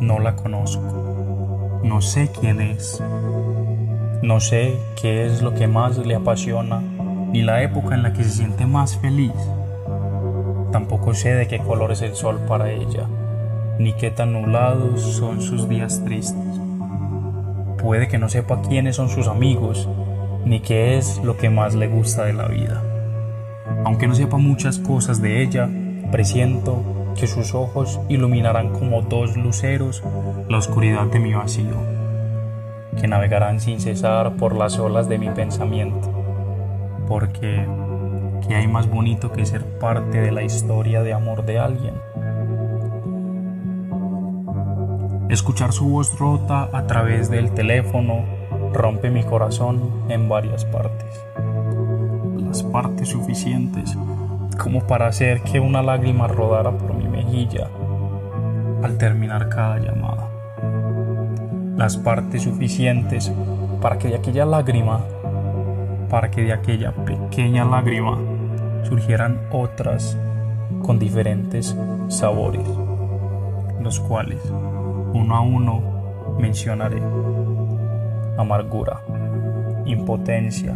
No la conozco. No sé quién es. No sé qué es lo que más le apasiona, ni la época en la que se siente más feliz. Tampoco sé de qué color es el sol para ella, ni qué tan nublados son sus días tristes. Puede que no sepa quiénes son sus amigos, ni qué es lo que más le gusta de la vida. Aunque no sepa muchas cosas de ella, presiento que sus ojos iluminarán como dos luceros la oscuridad de mi vacío, que navegarán sin cesar por las olas de mi pensamiento, porque ¿qué hay más bonito que ser parte de la historia de amor de alguien? Escuchar su voz rota a través del teléfono rompe mi corazón en varias partes, las partes suficientes como para hacer que una lágrima rodara por mi al terminar cada llamada. Las partes suficientes para que de aquella lágrima, para que de aquella pequeña lágrima surgieran otras con diferentes sabores, los cuales uno a uno mencionaré. Amargura, impotencia,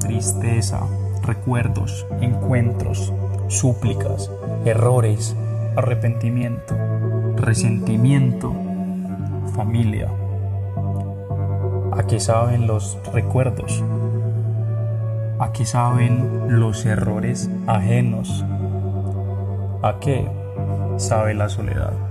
tristeza, recuerdos, encuentros, súplicas, errores, arrepentimiento, resentimiento, familia. ¿A qué saben los recuerdos? ¿A qué saben los errores ajenos? ¿A qué sabe la soledad?